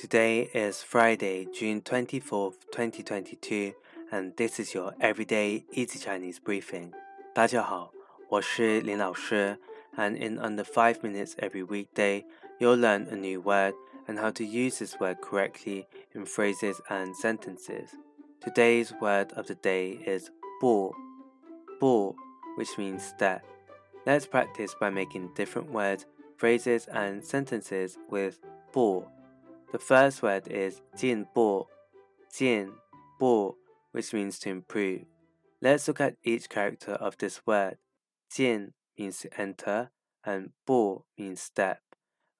Today is Friday, June 24th, 2022, and this is your everyday easy Chinese briefing. 大家好，我是林老师, and in under 5 minutes every weekday, you'll learn a new word and how to use this word correctly in phrases and sentences. Today's word of the day is 步,步, which means step. Let's practice by making different words, phrases, and sentences with 步. The first word is 进步,进步, which means to improve. Let's look at each character of this word. 进 means to enter, and 步 means step.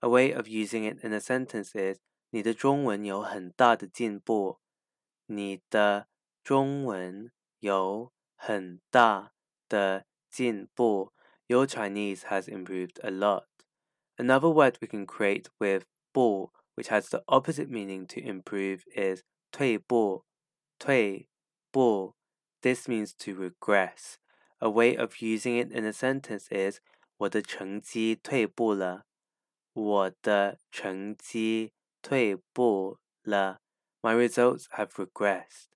A way of using it in a sentence is 你的中文有很大的进步。你的中文有很大的进步。Your Chinese has improved a lot. Another word we can create with 步 which has the opposite meaning to improve, is 退步,退步. This means to regress. A way of using it in a sentence is 我的成绩退步了。我的成绩退步了。My results have regressed.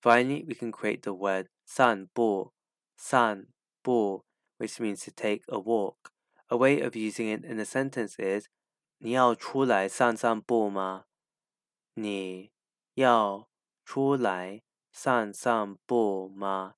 Finally, we can create the word 散步,散步, which means to take a walk. A way of using it in a sentence is 你要出来散散步吗？你要出来散散步吗？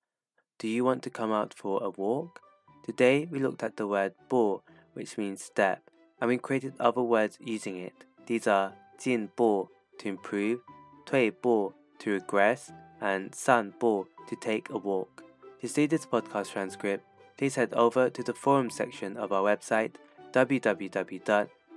Do you want to come out for a walk? Today we looked at the word 步 which means step, and we created other words using it. These are 进步 to improve, 退步 to regress, and 散步 to take a walk. To see this podcast transcript, please head over to the forum section of our website www